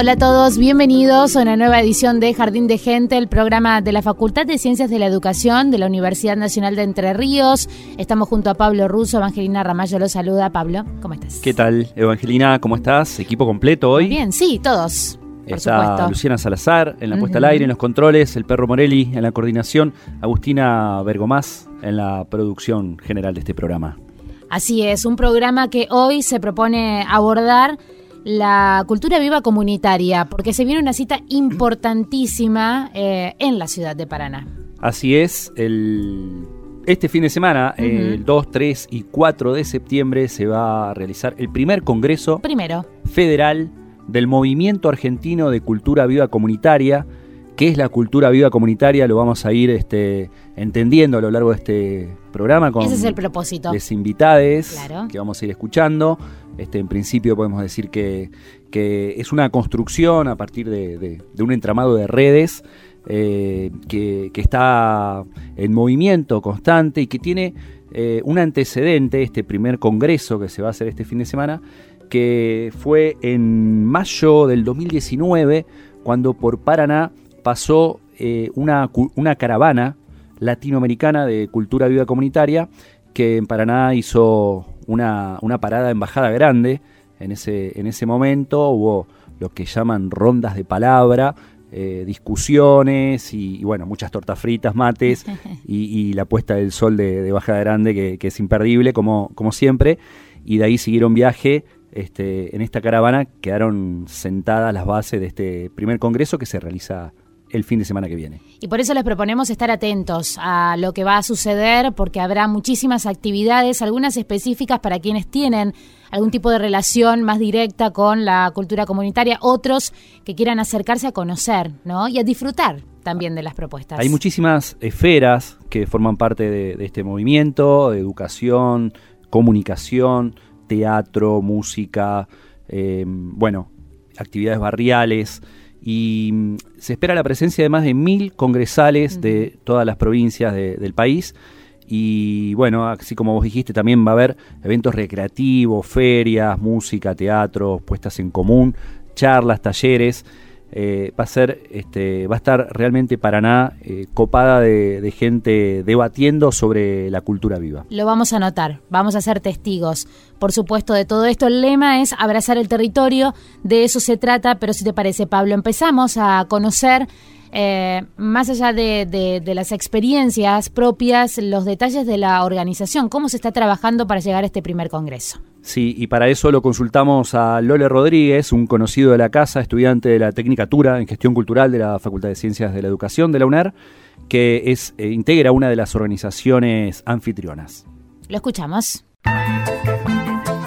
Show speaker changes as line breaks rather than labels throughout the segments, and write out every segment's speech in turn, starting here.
Hola a todos, bienvenidos a una nueva edición de Jardín de Gente, el programa de la Facultad de Ciencias de la Educación de la Universidad Nacional de Entre Ríos. Estamos junto a Pablo Russo, Evangelina Ramallo los saluda. Pablo, ¿cómo estás?
¿Qué tal, Evangelina? ¿Cómo estás? Equipo completo hoy.
Bien, sí, todos.
Está
supuesto.
Luciana Salazar en la puesta al aire, en los controles, el perro Morelli en la coordinación, Agustina Bergomás en la producción general de este programa.
Así es, un programa que hoy se propone abordar la cultura viva comunitaria, porque se viene una cita importantísima eh, en la ciudad de Paraná.
Así es, el, este fin de semana, el 2, 3 y 4 de septiembre, se va a realizar el primer Congreso
Primero,
Federal del Movimiento Argentino de Cultura Viva Comunitaria. ¿Qué es la cultura viva comunitaria? Lo vamos a ir este, entendiendo a lo largo de este programa con
ese es el propósito.
les invitades
Claro.
que vamos a ir escuchando. Este, en principio podemos decir que, es una construcción a partir de, un entramado de redes eh, que, está en movimiento constante y que tiene eh, un antecedente, este primer congreso que se va a hacer este fin de semana, que fue en mayo del 2019, cuando por Paraná pasó eh, una, una caravana latinoamericana de cultura viva comunitaria que en Paraná hizo una, una parada en Bajada Grande. En ese, en ese momento hubo lo que llaman rondas de palabra, eh, discusiones y, y, bueno, muchas tortas fritas, mates y, y la puesta del sol de, de Bajada Grande que, que es imperdible como, como siempre. Y de ahí siguieron viaje. Este, en esta caravana quedaron sentadas las bases de este primer congreso que se realiza el fin de semana que viene.
Y por eso les proponemos estar atentos a lo que va a suceder, porque habrá muchísimas actividades, algunas específicas para quienes tienen algún tipo de relación más directa con la cultura comunitaria, otros que quieran acercarse a conocer, ¿no? Y a disfrutar también de las propuestas.
Hay muchísimas esferas que forman parte de, de este movimiento, de educación, comunicación, teatro, música, eh, bueno, actividades barriales y mm, se espera la presencia de más de mil congresales de todas las provincias de- del país. Y bueno, así como vos dijiste, también va a haber eventos recreativos, ferias, música, teatro, puestas en común, charlas, talleres. Eh, va a ser, este, va a estar realmente Paraná eh, copada de, de gente debatiendo sobre la cultura viva.
Lo vamos a notar, vamos a ser testigos, por supuesto, de todo esto. El lema es abrazar el territorio, de eso se trata, pero si te parece, Pablo, empezamos a conocer, eh, más allá de, de- de las experiencias propias, los detalles de la organización, cómo se está trabajando para llegar a este primer congreso.
Sí, y para eso lo consultamos a Lole Rodríguez, un conocido de la casa, estudiante de la Tecnicatura en Gestión Cultural de la Facultad de Ciencias de la Educación de la UNER, que es, eh, integra una de las organizaciones anfitrionas.
Lo escuchamos.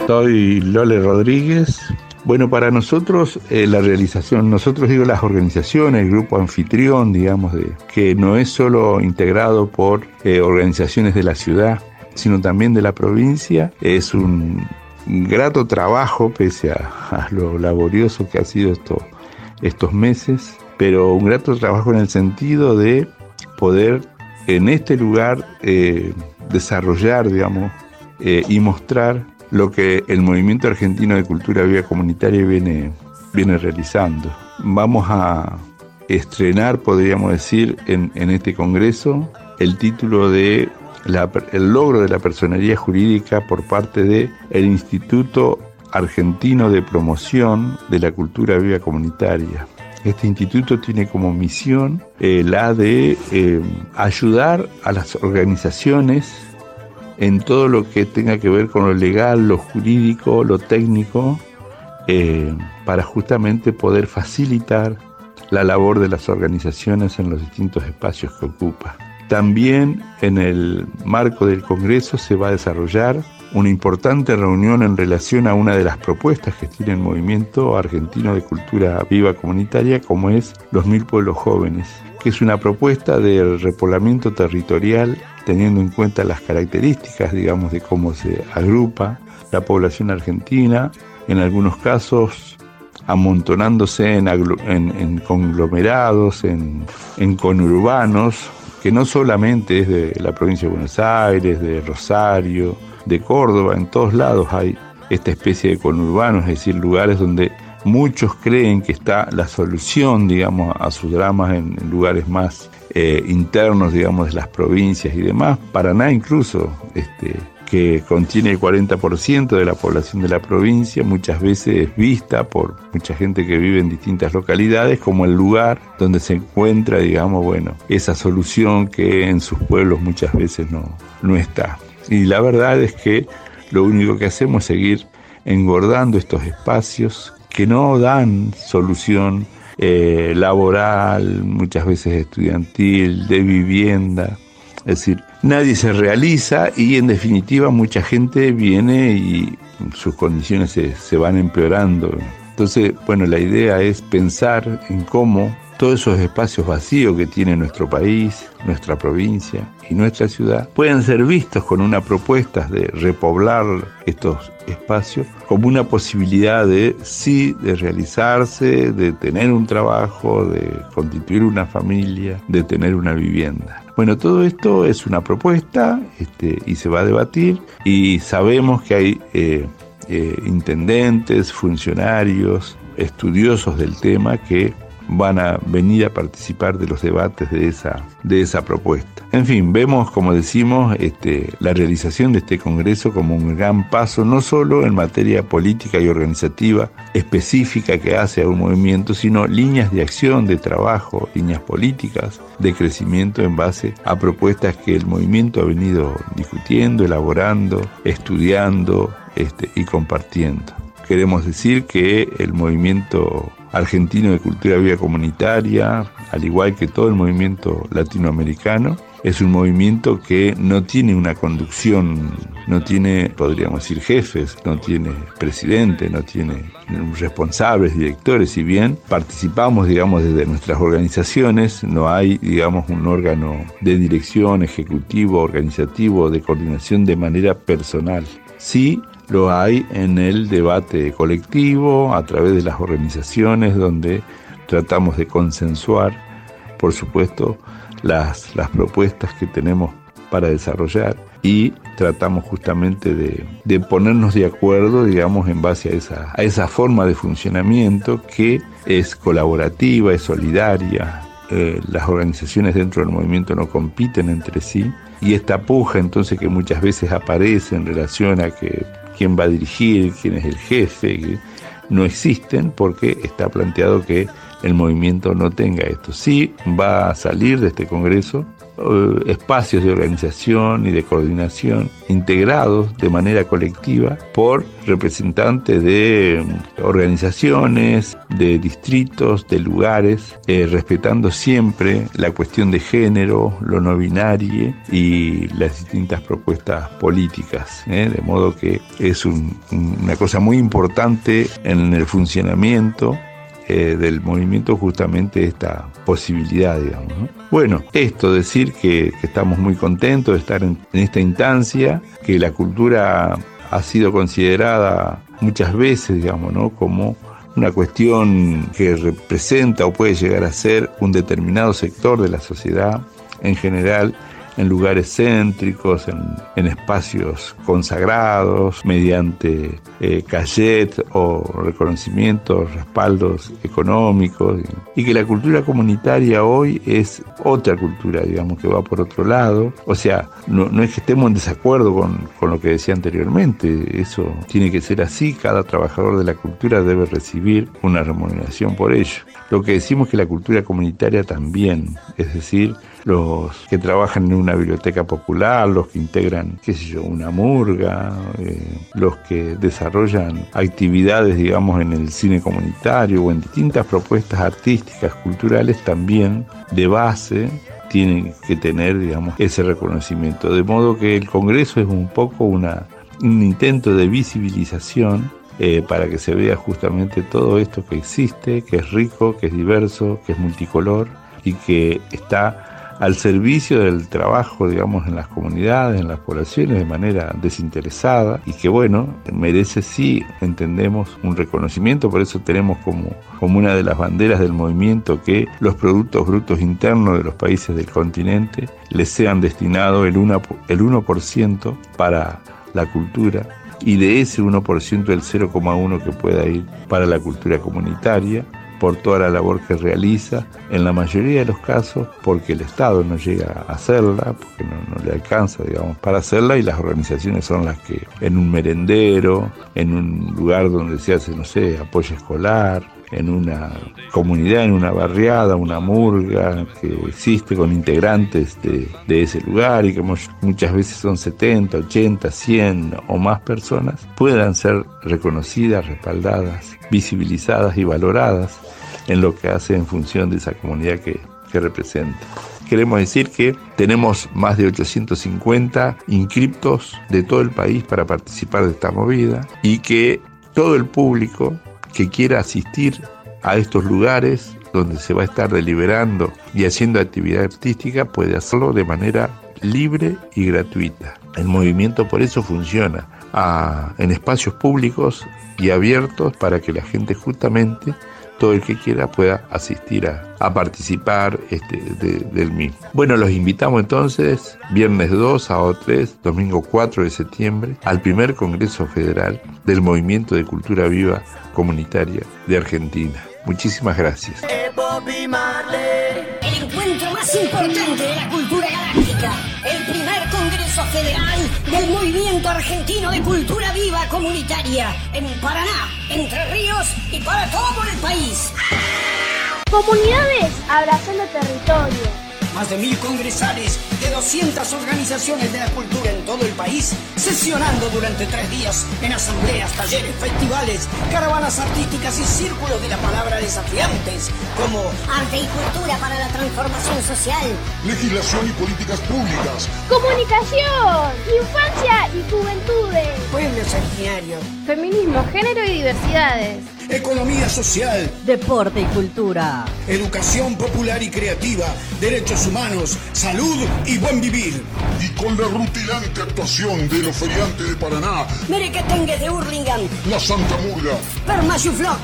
Soy Lole Rodríguez. Bueno, para nosotros eh, la realización, nosotros digo las organizaciones, el grupo anfitrión, digamos, de, que no es solo integrado por eh, organizaciones de la ciudad, sino también de la provincia, es un grato trabajo, pese a, lo laborioso que ha sido esto, estos meses, pero un grato trabajo en el sentido de poder en este lugar eh, desarrollar, digamos, y mostrar lo que el movimiento argentino de cultura viva comunitaria viene, viene realizando. Vamos a estrenar, podríamos decir, en, este congreso el título de el logro de la personería jurídica por parte del el Instituto Argentino de Promoción de la Cultura Viva Comunitaria. Este instituto tiene como misión eh, la de eh, ayudar a las organizaciones en todo lo que tenga que ver con lo legal, lo jurídico, lo técnico, eh, para justamente poder facilitar la labor de las organizaciones en los distintos espacios que ocupa. También en el marco del Congreso se va a desarrollar una importante reunión en relación a una de las propuestas que tiene el Movimiento Argentino de Cultura Viva Comunitaria, como es Los Mil Pueblos Jóvenes, que es una propuesta de repoblamiento territorial teniendo en cuenta las características, digamos, de cómo se agrupa la población argentina, en algunos casos amontonándose en, conglomerados, en, conurbanos, que no solamente es de la provincia de Buenos Aires, de Rosario, de Córdoba, en todos lados hay esta especie de conurbanos, es decir, lugares donde muchos creen que está la solución, digamos, a sus dramas en, lugares más eh, internos, digamos, de las provincias y demás. Paraná incluso, este, que contiene el 40% de la población de la provincia, muchas veces vista por mucha gente que vive en distintas localidades como el lugar donde se encuentra, digamos, bueno, esa solución que en sus pueblos muchas veces no, no está. Y la verdad es que lo único que hacemos es seguir engordando estos espacios que no dan solución eh, laboral, muchas veces estudiantil, de vivienda. Es decir, nadie se realiza y en definitiva mucha gente viene y sus condiciones se, se van empeorando. Entonces, bueno, la idea es pensar en cómo todos esos espacios vacíos que tiene nuestro país, nuestra provincia y nuestra ciudad pueden ser vistos con una propuesta de repoblar estos espacios como una posibilidad de sí, de realizarse, de tener un trabajo, de constituir una familia, de tener una vivienda. Bueno, todo esto es una propuesta este, y se va a debatir y sabemos que hay eh, eh, intendentes, funcionarios, estudiosos del tema que van a venir a participar de los debates de esa, de esa propuesta. En fin, vemos, como decimos, este, la realización de este Congreso como un gran paso, no solo en materia política y organizativa específica que hace a un movimiento, sino líneas de acción, de trabajo, líneas políticas de crecimiento en base a propuestas que el movimiento ha venido discutiendo, elaborando, estudiando este, y compartiendo. Queremos decir que el movimiento argentino de cultura viva comunitaria, al igual que todo el movimiento latinoamericano, es un movimiento que no tiene una conducción, no tiene, podríamos decir, jefes, no tiene presidente, no tiene responsables, directores, si bien participamos, digamos, desde nuestras organizaciones, no hay, digamos, un órgano de dirección, ejecutivo, organizativo, de coordinación de manera personal. Sí lo hay en el debate colectivo, a través de las organizaciones, donde tratamos de consensuar, por supuesto, las, las propuestas que tenemos para desarrollar y tratamos justamente de, ponernos de acuerdo, digamos, en base a esa, a esa forma de funcionamiento que es colaborativa, es solidaria. Eh, las organizaciones dentro del movimiento no compiten entre sí y esta puja entonces que muchas veces aparece en relación a que quién va a dirigir, quién es el jefe, no existen porque está planteado que el movimiento no tenga esto. Sí va a salir de este Congreso eh, espacios de organización y de coordinación integrados de manera colectiva por representantes de mm, organizaciones, de distritos, de lugares, eh, respetando siempre la cuestión de género, lo no binario y las distintas propuestas políticas. ¿eh? De modo que es una cosa muy importante en el funcionamiento eh, del movimiento justamente esta posibilidad, digamos. Bueno, esto, decir que, estamos muy contentos de estar en, esta instancia, que la cultura ha sido considerada muchas veces, digamos, ¿no? como una cuestión que representa o puede llegar a ser un determinado sector de la sociedad en general en lugares céntricos, en, espacios consagrados, mediante eh, o reconocimientos, respaldos económicos, y que la cultura comunitaria hoy es otra cultura, digamos, que va por otro lado. O sea, no, no es que estemos en desacuerdo con, con lo que decía anteriormente, eso tiene que ser así, cada trabajador de la cultura debe recibir una remuneración por ello. Lo que decimos que la cultura comunitaria también, es decir, los que trabajan en una biblioteca popular, los que integran, qué sé yo, una murga, eh, los que desarrollan actividades, digamos, en el cine comunitario o en distintas propuestas artísticas, culturales, también de base tienen que tener, digamos, ese reconocimiento. De modo que el Congreso es un poco una, un intento de visibilización eh, para que se vea justamente todo esto que existe, que es rico, que es diverso, que es multicolor y que está al servicio del trabajo, digamos, en las comunidades, en las poblaciones de manera desinteresada y que, bueno, merece sí, entendemos, un reconocimiento, por eso tenemos como, como una de las banderas del movimiento que los productos brutos internos de los países del continente les sean destinados el 1%, el 1 para la cultura y de ese 1% el 0,1 que pueda ir para la cultura comunitaria por toda la labor que realiza, en la mayoría de los casos porque el Estado no llega a hacerla, porque no, le alcanza, digamos, para hacerla y las organizaciones son las que en un merendero, en un lugar donde se hace, no sé, apoyo escolar, en una comunidad, en una barriada, una murga que existe con integrantes de, de, ese lugar y que muchas veces son 70, 80, 100 o más personas, puedan ser reconocidas, respaldadas, visibilizadas y valoradas en lo que hace en función de esa comunidad que, que representa. Queremos decir que tenemos más de 850 inscriptos de todo el país para participar de esta movida y que todo el público que quiera asistir a estos lugares donde se va a estar deliberando y haciendo actividad artística puede hacerlo de manera libre y gratuita. El movimiento por eso funciona en espacios públicos y abiertos para que la gente justamente todo el que quiera pueda asistir a, participar este, del mismo. Bueno, los invitamos entonces viernes 2, sábado 3, domingo 4 de septiembre al primer Congreso Federal del Movimiento de Cultura Viva Comunitaria de Argentina. Muchísimas gracias.
Argentino de Cultura Viva Comunitaria en Paraná, Entre Ríos y para todo el país.
Comunidades abrazando territorio
más de mil congresales de 200 organizaciones de la cultura en todo el país, sesionando durante tres días en asambleas, talleres, festivales, caravanas artísticas y círculos de la palabra desafiantes, como
arte y cultura para la transformación social,
legislación y políticas públicas,
comunicación, infancia y juventudes,
pueblos originarios,
feminismo, género y diversidades
economía social,
deporte y cultura,
educación popular y creativa, derechos humanos, salud y buen vivir. Y con la rutilante actuación de los feriantes de Paraná,
Merequetengue de Hurlingham,
La Santa Murga,
Permayufloc,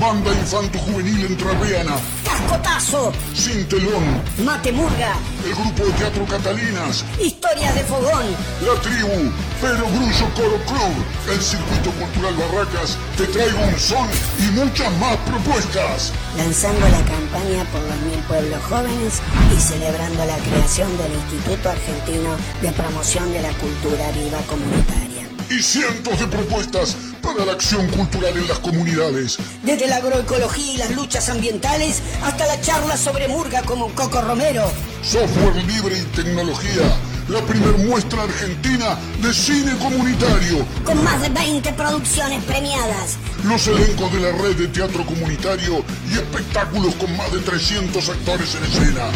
Banda Infanto Juvenil Entrerriana,
Cascotazo,
Sin Telón,
Matemurga,
el Grupo de Teatro Catalinas,
Historia de Fogón,
La Tribu, Pero Grullo Coro Club, el Circuito Cultural Barracas, Te Traigo un Son y muchas más propuestas.
Lanzando la campaña por los mil pueblos jóvenes y celebrando la creación del Instituto Argentino de Promoción de la Cultura Viva Comunitaria.
Y cientos de propuestas para la acción cultural en las comunidades.
Desde la agroecología y las luchas ambientales hasta la charla sobre murga como Coco Romero.
Software libre y tecnología. La primer muestra argentina de cine comunitario.
Con más de 20 producciones premiadas.
Los elencos de la red de teatro comunitario y espectáculos con más de 300 actores en escena.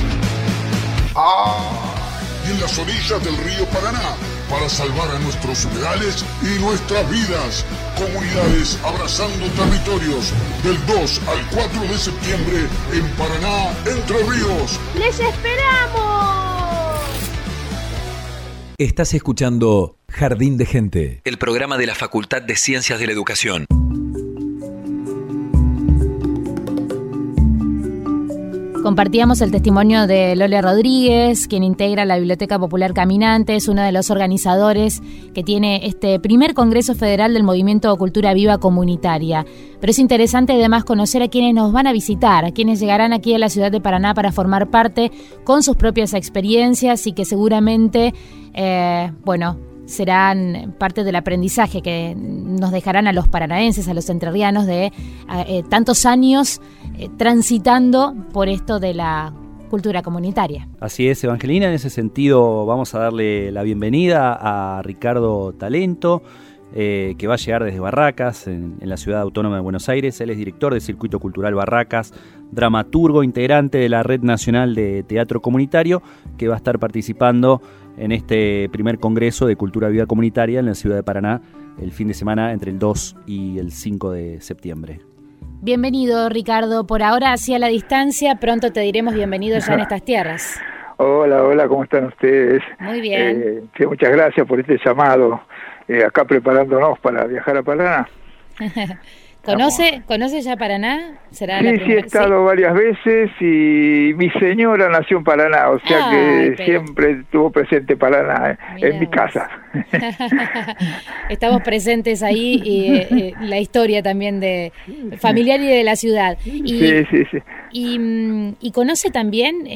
Ah, y en las orillas del río Paraná para salvar a nuestros humedales y nuestras vidas. Comunidades abrazando territorios del 2 al 4 de septiembre en Paraná, Entre Ríos.
¡Les esperamos!
Estás escuchando Jardín de Gente, el programa de la Facultad de Ciencias de la Educación.
Compartíamos el testimonio de Lola Rodríguez, quien integra la Biblioteca Popular Caminante, es uno de los organizadores que tiene este primer Congreso Federal del Movimiento Cultura Viva Comunitaria. Pero es interesante además conocer a quienes nos van a visitar, a quienes llegarán aquí a la ciudad de Paraná para formar parte con sus propias experiencias y que seguramente, eh, bueno, serán parte del aprendizaje que nos dejarán a los paranaenses, a los entrerrianos de eh, tantos años eh, transitando por esto de la cultura comunitaria.
Así es, Evangelina, en ese sentido vamos a darle la bienvenida a Ricardo Talento. Eh, que va a llegar desde Barracas, en, en, la ciudad autónoma de Buenos Aires. Él es director del Circuito Cultural Barracas, dramaturgo integrante de la Red Nacional de Teatro Comunitario, que va a estar participando en este primer Congreso de Cultura Vida Comunitaria en la ciudad de Paraná el fin de semana entre el 2 y el 5 de septiembre.
Bienvenido Ricardo, por ahora hacia la distancia, pronto te diremos bienvenido ya en estas tierras.
Hola, hola, ¿cómo están ustedes?
Muy bien.
Eh, muchas gracias por este llamado, eh, acá preparándonos para viajar a Paraná.
¿Conoce, ¿Conoce ya Paraná?
¿Será sí, sí, he estado varias veces y mi señora nació en Paraná, o sea que siempre estuvo presente Paraná eh, en mi casa.
Estamos presentes ahí y eh, eh, la historia también de familiar y de la ciudad. Y,
sí, sí, sí.
Y, y conoce también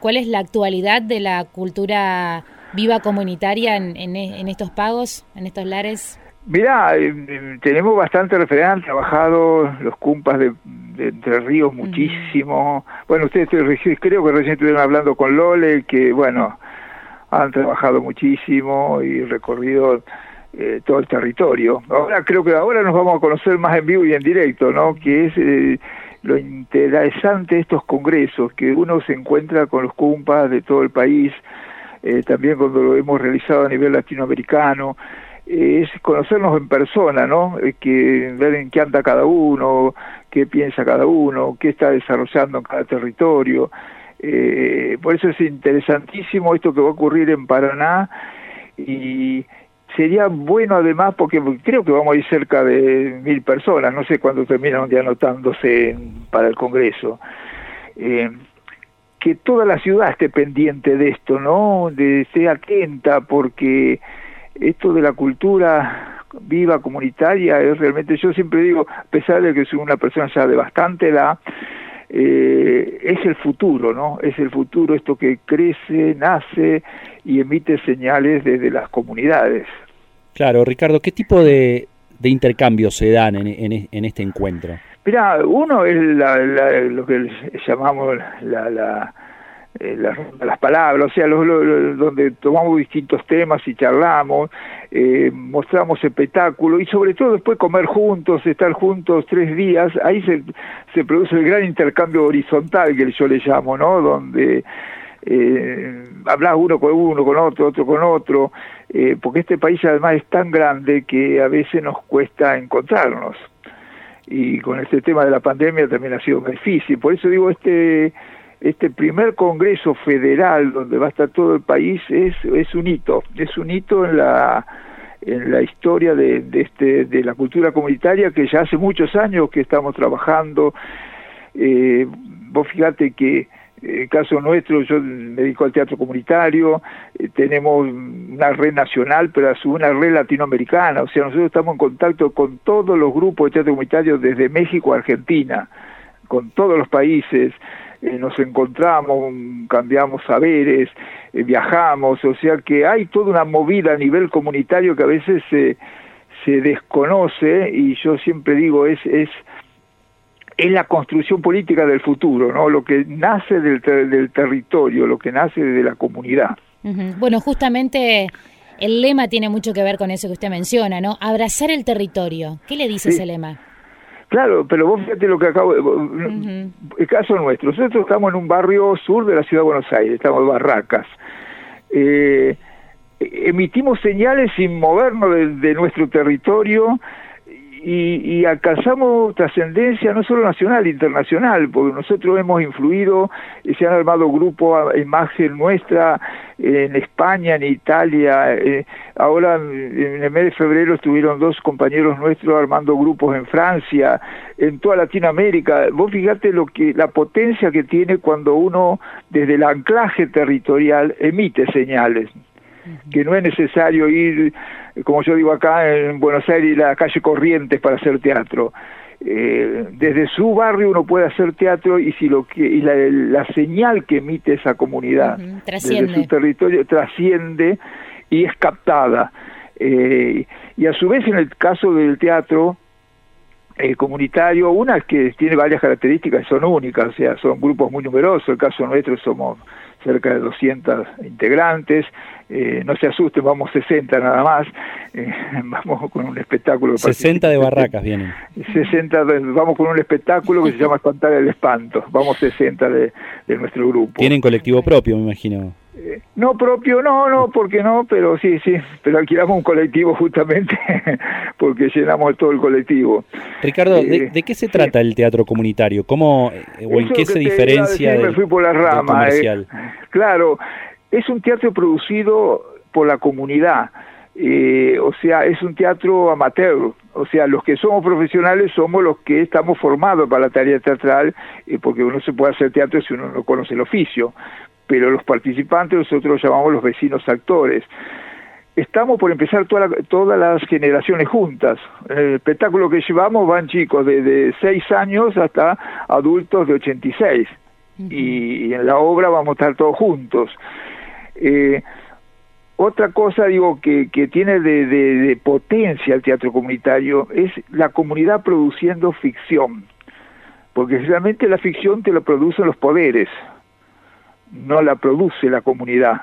cuál es la actualidad de la cultura viva comunitaria en, en, en estos pagos, en estos lares.
Mirá, eh, eh, tenemos bastante referencia, han trabajado los cumpas de, Entre Ríos muchísimo. Bueno, ustedes creo que recién estuvieron hablando con Lole, que bueno, han trabajado muchísimo y recorrido eh, todo el territorio. Ahora creo que ahora nos vamos a conocer más en vivo y en directo, ¿no? Que es lo interesante de estos congresos, que uno se encuentra con los cumpas de todo el país, también cuando lo hemos realizado a nivel latinoamericano es conocernos en persona, ¿no? Que ver en qué anda cada uno, qué piensa cada uno, qué está desarrollando en cada territorio. Eh, por eso es interesantísimo esto que va a ocurrir en Paraná y sería bueno además porque creo que vamos a ir cerca de mil personas, no sé cuándo terminan de anotándose para el Congreso. Eh, que toda la ciudad esté pendiente de esto, ¿no? De esté atenta porque esto de la cultura viva comunitaria es realmente, yo siempre digo, a pesar de que soy una persona ya de bastante edad, eh, es el futuro, ¿no? Es el futuro, esto que crece, nace y emite señales desde las comunidades.
Claro, Ricardo, ¿qué tipo de, de intercambios se dan en, en, en este encuentro?
Mira, uno es lo que llamamos la eh, las, palabras, o sea, donde tomamos distintos temas y charlamos, eh, mostramos espectáculo y sobre todo después comer juntos, estar juntos tres días, ahí se, se produce el gran intercambio horizontal que yo le llamo, ¿no? Donde eh, hablas uno con uno, con otro, otro con otro, eh, porque este país además es tan grande que a veces nos cuesta encontrarnos. Y con este tema de la pandemia también ha sido difícil. Por eso digo, este este primer Congreso Federal donde va a estar todo el país es, un hito, es un hito en la en la historia este, de la cultura comunitaria que ya hace muchos años que estamos trabajando. Eh, vos fíjate que en el caso nuestro, yo me dedico al teatro comunitario, eh, tenemos una red nacional, pero a una red latinoamericana, o sea, nosotros estamos en contacto con todos los grupos de teatro comunitario desde México a Argentina, con todos los países, eh, nos encontramos, cambiamos saberes, eh, viajamos, o sea que hay toda una movida a nivel comunitario que a veces se, se desconoce y yo siempre digo es, es, es la construcción política del futuro, ¿no? lo que nace del, del territorio, lo que nace de la comunidad.
Bueno, justamente el lema tiene mucho que ver con eso que usted menciona, ¿no? Abrazar el territorio. ¿Qué le dice ese lema?
Claro, pero vos fíjate lo que acabo de... El caso nuestro, nosotros estamos en un barrio sur de la ciudad de Buenos Aires, estamos en Barracas. Eh, emitimos señales sin movernos de, nuestro territorio y, y alcanzamos trascendencia no solo nacional, internacional, porque nosotros hemos influido, y se han armado grupos a imagen nuestra en España, en Italia, eh, ahora en el mes de febrero estuvieron dos compañeros nuestros armando grupos en Francia, en toda Latinoamérica. Vos fíjate lo que la potencia que tiene cuando uno desde el anclaje territorial emite señales que no es necesario ir, como yo digo acá en Buenos Aires, la calle Corrientes para hacer teatro. Eh, desde su barrio uno puede hacer teatro y si lo que y la, señal que emite esa comunidad desde su territorio trasciende y es captada. Eh, y a su vez en el caso del teatro eh, comunitario una que tiene varias características son únicas o sea son grupos muy numerosos. El caso nuestro somos cerca de 200 integrantes, eh, no se asusten, vamos 60 nada más, eh, vamos con un espectáculo.
60 de barracas vienen.
60, vamos con un espectáculo que se llama Espantar el Espanto, vamos 60 de, de nuestro grupo.
Tienen colectivo propio, me imagino.
No propio, no, no, porque no, pero sí, sí, pero alquilamos un colectivo justamente porque llenamos todo el colectivo.
Ricardo, ¿de, eh, qué se trata el teatro comunitario? ¿Cómo eh, o en qué se diferencia
del, me fui por la rama, eh. claro, es un teatro producido por la comunidad. o sea, es un teatro amateur, o sea, los que somos profesionales somos los que estamos formados para la tarea teatral, porque uno se puede hacer teatro si uno no conoce el oficio pero los participantes nosotros los llamamos los vecinos actores. Estamos por empezar todas las generaciones juntas. el espectáculo que llevamos van chicos de, de 6 años hasta adultos de 86. y, y, en la obra vamos a estar todos juntos. Eh, otra cosa, digo, que, que tiene de, de, potencia el teatro comunitario es la comunidad produciendo ficción, porque realmente la ficción te lo producen los poderes, no la produce la comunidad.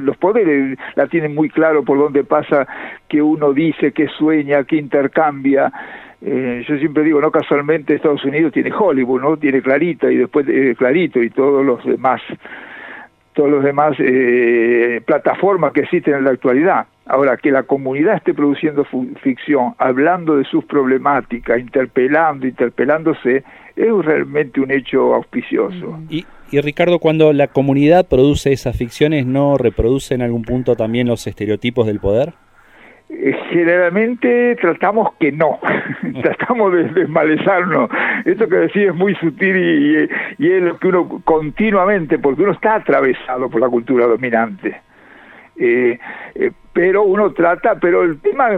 los poderes la tienen muy claro por dónde pasa, que uno dice, que sueña, que intercambia. Eh, yo siempre digo, no casualmente Estados Unidos tiene Hollywood, ¿no? Tiene Clarita y después eh, Clarito y todos los demás, todos los demás eh, plataformas que existen en la actualidad. Ahora, que la comunidad esté produciendo ficción, hablando de sus problemáticas, interpelando, interpelándose, es realmente un hecho auspicioso.
Y, y Ricardo, cuando la comunidad produce esas ficciones, ¿no reproduce en algún punto también los estereotipos del poder?
Eh, generalmente tratamos que no, tratamos de desmalezarnos. Esto que decís es muy sutil y, y, es lo que uno continuamente, porque uno está atravesado por la cultura dominante. Eh, eh, pero uno trata, pero el tema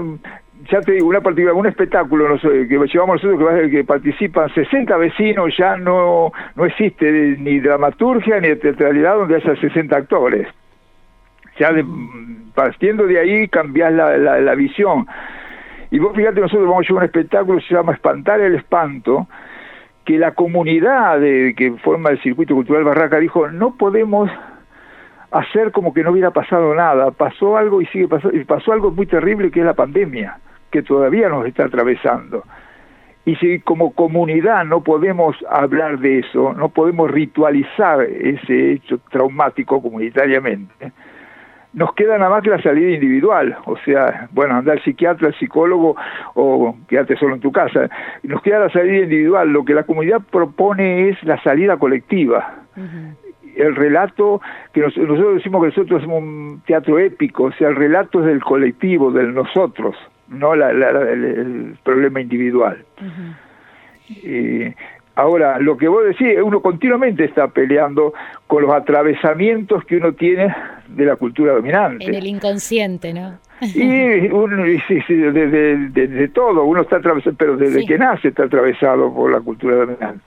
ya te digo, una particular, un espectáculo no sé, que llevamos nosotros que, que participan 60 vecinos, ya no, no existe ni dramaturgia ni teatralidad donde haya 60 actores. Ya de, partiendo de ahí cambias la, la, visión. Y vos fíjate, nosotros vamos a llevar un espectáculo que se llama Espantar el Espanto, que la comunidad de, que forma el circuito cultural Barraca dijo, no podemos hacer como que no hubiera pasado nada, pasó algo y sigue pasando, y pasó algo muy terrible que es la pandemia que todavía nos está atravesando. Y si como comunidad no podemos hablar de eso, no podemos ritualizar ese hecho traumático comunitariamente, nos queda nada más que la salida individual, o sea, bueno, andar psiquiatra, psicólogo o quedarte solo en tu casa. Nos queda la salida individual, lo que la comunidad propone es la salida colectiva. El relato, que nosotros decimos que nosotros somos un teatro épico, o sea, el relato es del colectivo, del nosotros no la, el, problema individual. Ahora, lo que vos decís, uno continuamente está peleando con los atravesamientos que uno tiene de la cultura dominante.
En el inconsciente, ¿no?
y uno, sí, sí, de, todo, uno está atravesado, pero desde que nace está atravesado por la cultura dominante.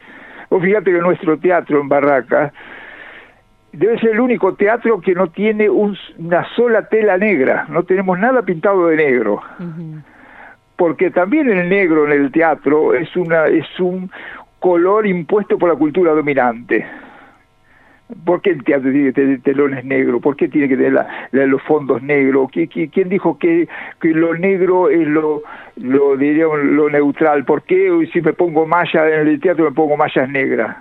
Vos fíjate que nuestro teatro en Barraca debe ser el único teatro que no tiene una sola tela negra, no tenemos nada pintado de negro. Porque también el negro en el teatro es una es un color impuesto por la cultura dominante. ¿Por qué el teatro tiene que tener telones negros? ¿Por qué tiene que tener los fondos negros? ¿Quién dijo que, que lo negro es lo, lo, diríamos, lo neutral? ¿Por qué si me pongo malla en el teatro me pongo mallas negras?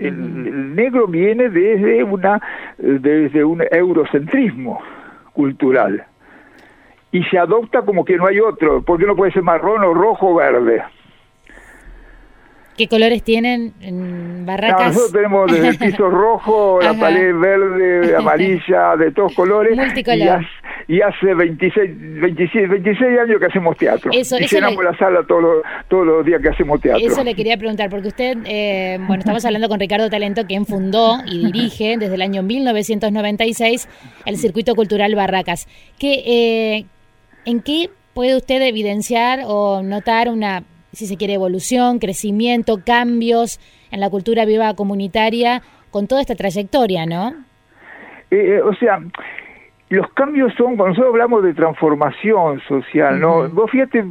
el, negro viene desde una desde un eurocentrismo cultural y se adopta como que no hay otro, porque no puede ser marrón o rojo o verde.
¿Qué colores tienen en Barracas?
nosotros tenemos desde el piso rojo, la pared verde, amarilla, de todos colores.
Multicolor.
Y hace, 26, 26, 26 años que hacemos teatro.
Eso,
y
eso
llenamos
le-
la sala todos los, todos los días que hacemos teatro.
Eso le quería preguntar, porque usted, eh, bueno, estamos hablando con Ricardo Talento, quien fundó y dirige desde el año 1996 el Circuito Cultural Barracas. ¿Qué, eh, ¿En qué puede usted evidenciar o notar una, si se quiere, evolución, crecimiento, cambios en la cultura viva comunitaria con toda esta trayectoria, no?
Eh, eh, o sea, los cambios son, cuando nosotros hablamos de transformación social, ¿no? Vos fíjate,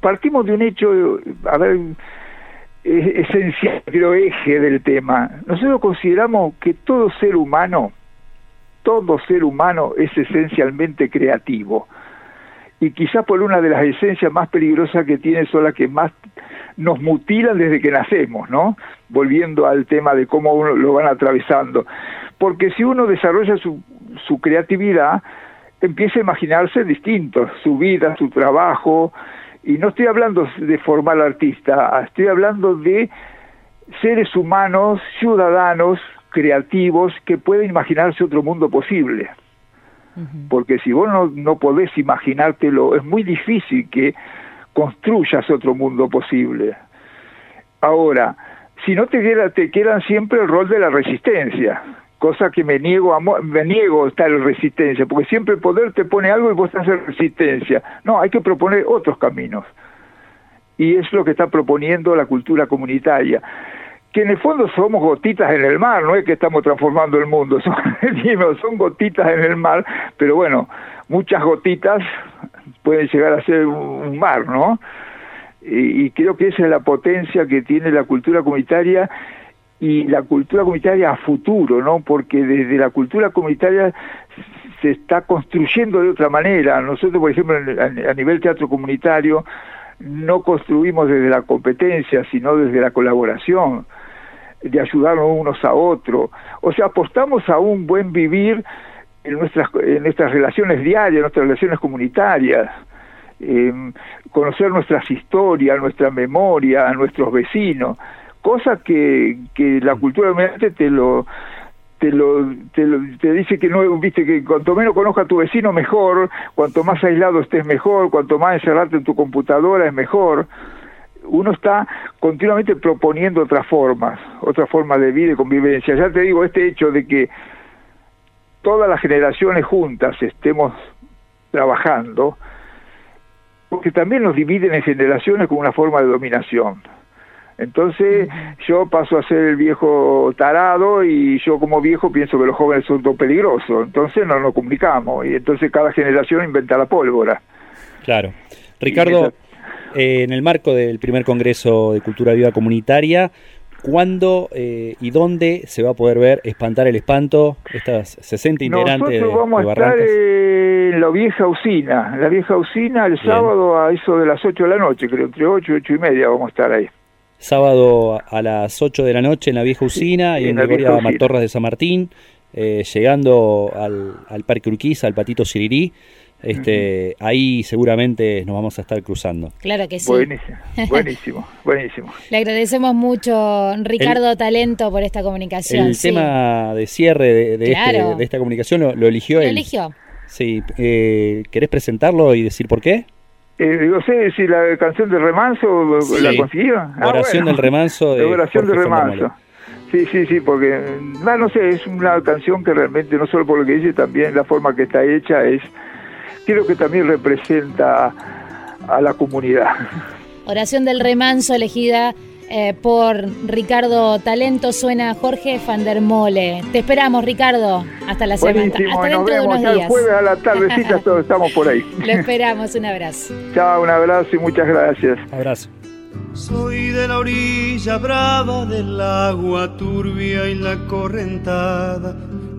partimos de un hecho, a ver, esencial, creo, eje del tema. Nosotros consideramos que todo ser humano, todo ser humano es esencialmente creativo. Y quizás por una de las esencias más peligrosas que tiene son las que más nos mutilan desde que nacemos, ¿no? Volviendo al tema de cómo uno lo van atravesando. Porque si uno desarrolla su, su creatividad, empieza a imaginarse distinto, su vida, su trabajo, y no estoy hablando de formar artista, estoy hablando de seres humanos, ciudadanos, creativos, que pueden imaginarse otro mundo posible. Porque si vos no, no podés imaginártelo, es muy difícil que construyas otro mundo posible. Ahora, si no te queda, te quedan siempre el rol de la resistencia, cosa que me niego a, me niego a estar en resistencia, porque siempre el poder te pone algo y vos estás en resistencia. No, hay que proponer otros caminos. Y es lo que está proponiendo la cultura comunitaria que en el fondo somos gotitas en el mar, no es que estamos transformando el mundo, son, gotitas en el mar, pero bueno, muchas gotitas pueden llegar a ser un, mar, ¿no? Y, y creo que esa es la potencia que tiene la cultura comunitaria y la cultura comunitaria a futuro, ¿no? Porque desde la cultura comunitaria se está construyendo de otra manera. Nosotros, por ejemplo, a nivel teatro comunitario, no construimos desde la competencia, sino desde la colaboración, de ayudarnos unos a otros. O sea, apostamos a un buen vivir en nuestras, en nuestras relaciones diarias, en nuestras relaciones comunitarias. Eh, conocer nuestras historias, nuestra memoria, a nuestros vecinos, cosa que, que la cultura dominante te lo te lo, te lo- te dice que no viste que cuanto menos conozca a tu vecino mejor cuanto más aislado estés mejor cuanto más encerrarte en tu computadora es mejor uno está continuamente proponiendo otras formas otras formas de vida y convivencia ya te digo este hecho de que todas las generaciones juntas estemos trabajando porque también nos dividen en generaciones con una forma de dominación entonces yo paso a ser el viejo tarado y yo como viejo pienso que los jóvenes son todo peligrosos. Entonces no nos comunicamos y entonces cada generación inventa la pólvora.
Claro. Ricardo, eh, en el marco del primer Congreso de Cultura Viva Comunitaria, ¿cuándo eh, y dónde se va a poder ver Espantar el Espanto, estas 60 integrantes de,
Nosotros vamos
de
a estar en la vieja usina, en la vieja usina el sábado a eso de las 8 de la noche, creo, entre 8 y 8 y media vamos a estar ahí.
Sábado a las 8 de la noche en la vieja usina y
en
en Gregoria. Matorras de San Martín, eh, llegando al, al Parque Urquiza, al Patito Sirirí. Este, Ahí seguramente nos vamos a estar cruzando.
Claro que sí.
Buenísimo, buenísimo, buenísimo.
Le agradecemos mucho, Ricardo Talento, por esta comunicación.
El
sí.
tema de cierre de, de este- de esta comunicación lo, lo eligió
Lo
él.
eligió.
Sí, eh, ¿querés presentarlo y decir por qué?
Eh, no sé si la canción de Remanso
Sí.
la consiguieron. Ah,
Oración
bueno.
del Remanso de
La oración
Jorge
del Remanso. Sí, sí, sí, porque, no, no sé, es una canción que realmente, no solo por lo que dice, también la forma que está hecha es, creo que también representa a la comunidad.
Oración del remanso elegida eh, por Ricardo Talento suena Jorge Fandermole. Te esperamos, Ricardo. Hasta la semana.
Buenísimo,
Hasta
y nos
dentro de unos días.
jueves a la tardecita, todos estamos por ahí.
Lo esperamos. Un abrazo.
Chao, un abrazo y muchas gracias.
Abrazo.
Soy de la orilla brava del agua turbia y la correntada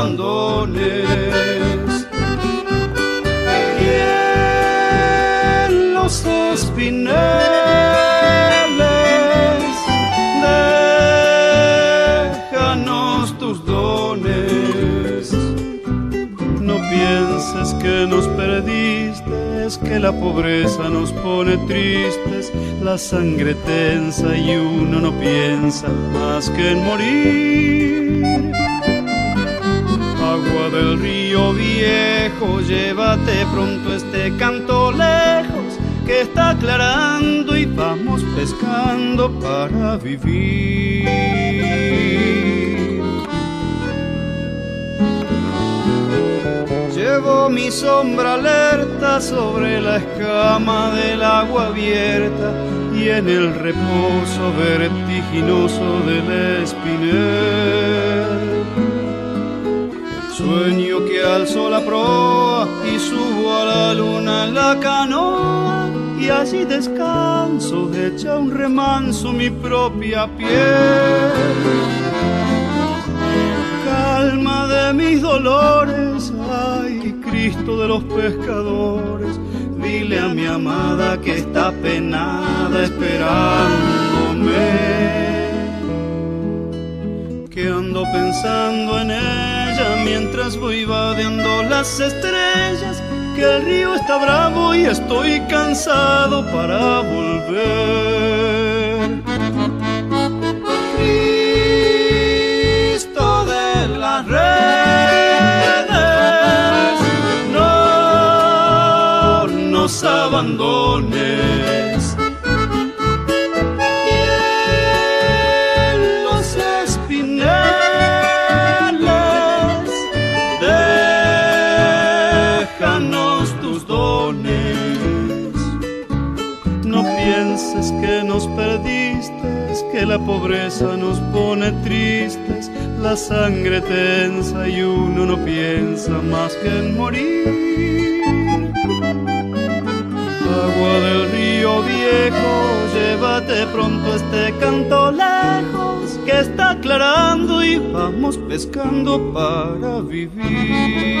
abandones. Y los espineles déjanos tus dones. No pienses que nos perdiste, que la pobreza nos pone tristes, la sangre tensa y uno no piensa más que en morir. Viejo, llévate pronto este canto lejos, que está aclarando y vamos pescando para vivir. Llevo mi sombra alerta sobre la escama del agua abierta y en el reposo vertiginoso del espinel. Sueño que alzo la proa y subo a la luna en la canoa y allí descanso, echa un remanso mi propia piel. Calma de mis dolores, ay Cristo de los pescadores, dile a mi amada que está penada esperándome que ando pensando en mientras voy vadeando las estrellas, que el río está bravo y estoy cansado para volver. Cristo de las redes, no nos abandones. Tus dones. No pienses que nos perdiste, que la pobreza nos pone tristes, la sangre tensa y uno no piensa más que en morir. Agua del río viejo, llévate pronto este canto lejos, que está aclarando y vamos pescando para vivir.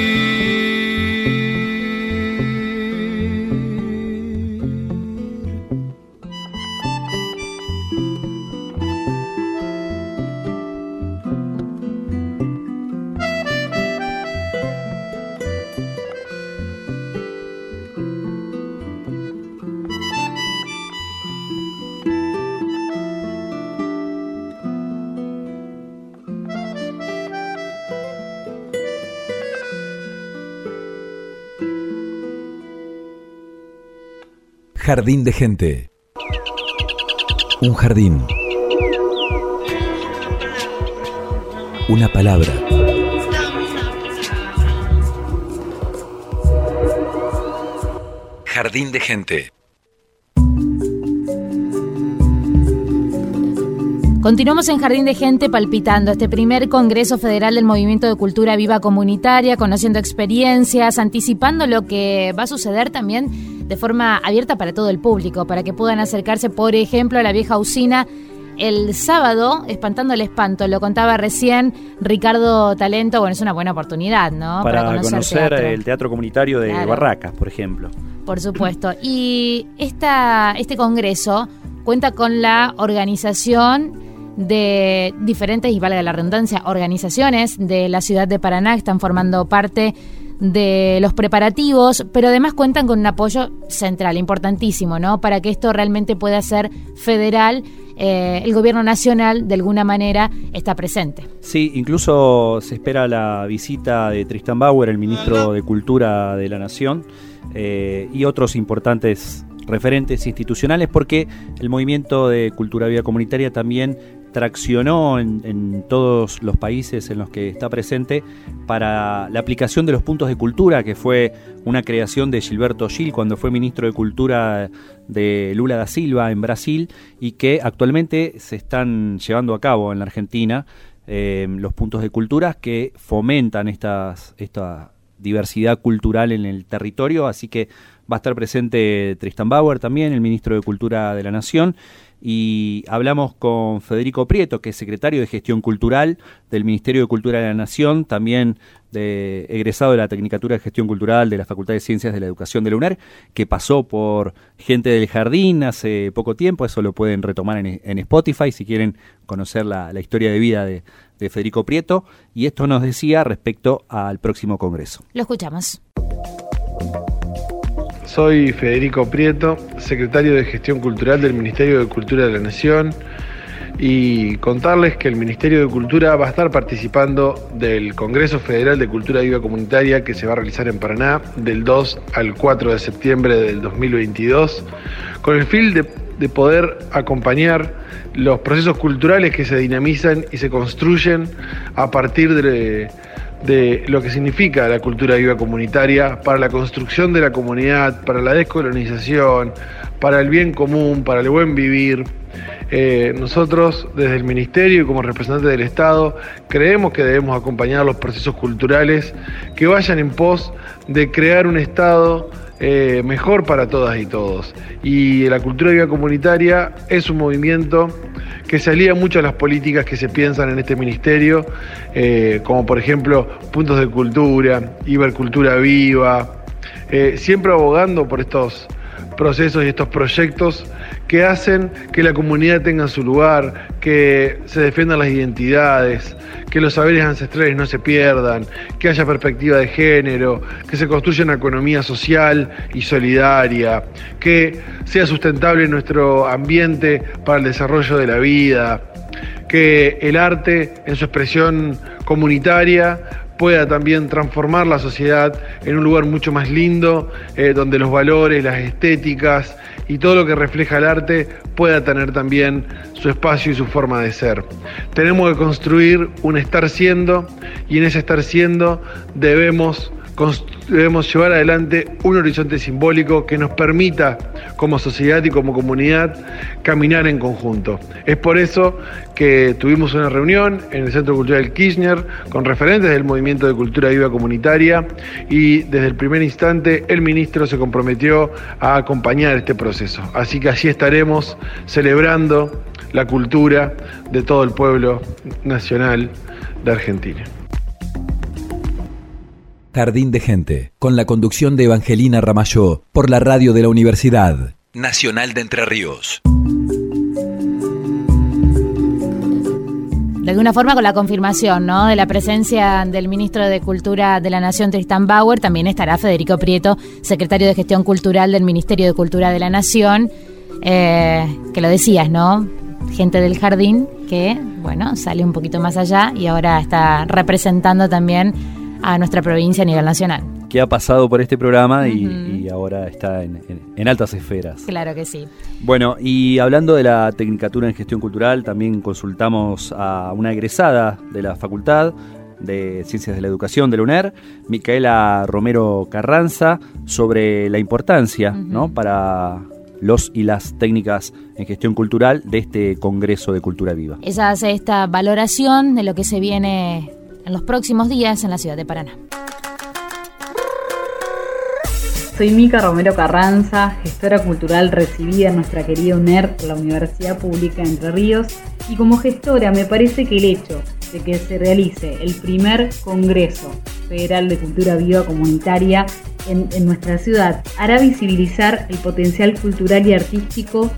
Jardín de gente. Un jardín. Una palabra. Jardín de gente.
Continuamos en Jardín de Gente palpitando este primer Congreso Federal del Movimiento de Cultura Viva Comunitaria, conociendo experiencias, anticipando lo que va a suceder también de forma abierta para todo el público, para que puedan acercarse, por ejemplo, a la vieja usina el sábado, espantando el espanto, lo contaba recién Ricardo Talento, bueno, es una buena oportunidad, ¿no?
Para, conocer,
teatro.
el teatro comunitario de
Claro.
Barracas, por ejemplo.
Por supuesto. Y esta, este congreso cuenta con la organización de diferentes, y valga la redundancia, organizaciones de la ciudad de Paraná que están formando parte de los preparativos, pero además cuentan con un apoyo central, importantísimo, ¿no? Para que esto realmente pueda ser federal. Eh, el gobierno nacional, de alguna manera, está presente.
Sí, incluso se espera la visita de Tristan Bauer, el ministro de Cultura de la Nación, eh, y otros importantes referentes institucionales, porque el movimiento de cultura vida comunitaria también traccionó en, todos los países en los que está presente para la aplicación de los puntos de cultura, que fue una creación de Gilberto Gil cuando fue ministro de Cultura de Lula da Silva en Brasil y que actualmente se están llevando a cabo en la Argentina eh, los puntos de cultura que fomentan estas, esta diversidad cultural en el territorio, así que va a estar presente Tristan Bauer también, el ministro de Cultura de la Nación, y hablamos con Federico Prieto, que es secretario de Gestión Cultural del Ministerio de Cultura de la Nación, también de, egresado de la Tecnicatura de Gestión Cultural de la Facultad de Ciencias de la Educación de la UNER, que pasó por Gente del Jardín hace poco tiempo, eso lo pueden retomar en, Spotify si quieren conocer la, historia de vida de, de Federico Prieto, y esto nos decía respecto al próximo Congreso.
Lo escuchamos.
Soy Federico Prieto, secretario de Gestión Cultural del Ministerio de Cultura de la Nación y contarles que el Ministerio de Cultura va a estar participando del Congreso Federal de Cultura Viva Comunitaria que se va a realizar en Paraná del 2 al 4 de septiembre del 2022 con el fin de, de poder acompañar los procesos culturales que se dinamizan y se construyen a partir de de lo que significa la cultura viva comunitaria para la construcción de la comunidad, para la descolonización, para el bien común, para el buen vivir. Eh, nosotros desde el Ministerio y como representantes del Estado creemos que debemos acompañar los procesos culturales que vayan en pos de crear un Estado eh, mejor para todas y todos. Y la cultura viva comunitaria es un movimiento que se alía mucho a las políticas que se piensan en este ministerio, eh, como por ejemplo puntos de cultura, Ibercultura Viva, eh, siempre abogando por estos procesos y estos proyectos que hacen que la comunidad tenga su lugar, que se defiendan las identidades, que los saberes ancestrales no se pierdan, que haya perspectiva de género, que se construya una economía social y solidaria, que sea sustentable nuestro ambiente para el desarrollo de la vida, que el arte en su expresión comunitaria pueda también transformar la sociedad en un lugar mucho más lindo, eh, donde los valores, las estéticas y todo lo que refleja el arte pueda tener también su espacio y su forma de ser. Tenemos que construir un estar siendo y en ese estar siendo debemos debemos llevar adelante un horizonte simbólico que nos permita, como sociedad y como comunidad, caminar en conjunto. Es por eso que tuvimos una reunión en el Centro Cultural Kirchner con referentes del Movimiento de Cultura Viva Comunitaria y desde el primer instante el ministro se comprometió a acompañar este proceso. Así que así estaremos celebrando la cultura de todo el pueblo nacional de Argentina.
Jardín de Gente, con la conducción de Evangelina Ramayó, por la radio de la Universidad Nacional de Entre Ríos.
De alguna forma con la confirmación ¿no? de la presencia del ministro de Cultura de la Nación, Tristan Bauer, también estará Federico Prieto, secretario de Gestión Cultural del Ministerio de Cultura de la Nación, eh, que lo decías, ¿no? Gente del jardín que, bueno, sale un poquito más allá y ahora está representando también a nuestra provincia a nivel nacional.
Que ha pasado por este programa y, ahora está en, altas esferas.
Claro que sí.
Bueno, y hablando de la Tecnicatura en Gestión Cultural, también consultamos a una egresada de la Facultad de Ciencias de la Educación de la UNER, Micaela Romero Carranza, sobre la importancia ¿no? para los y las técnicas en gestión cultural de este Congreso de Cultura Viva.
Ella hace esta valoración de lo que se viene en los próximos días en la ciudad de Paraná.
Soy Mica Romero Carranza, gestora cultural recibida en nuestra querida UNER por la Universidad Pública de Entre Ríos y como gestora me parece que el hecho de que se realice el primer Congreso Federal de Cultura Viva Comunitaria en, en nuestra ciudad hará visibilizar el potencial cultural y artístico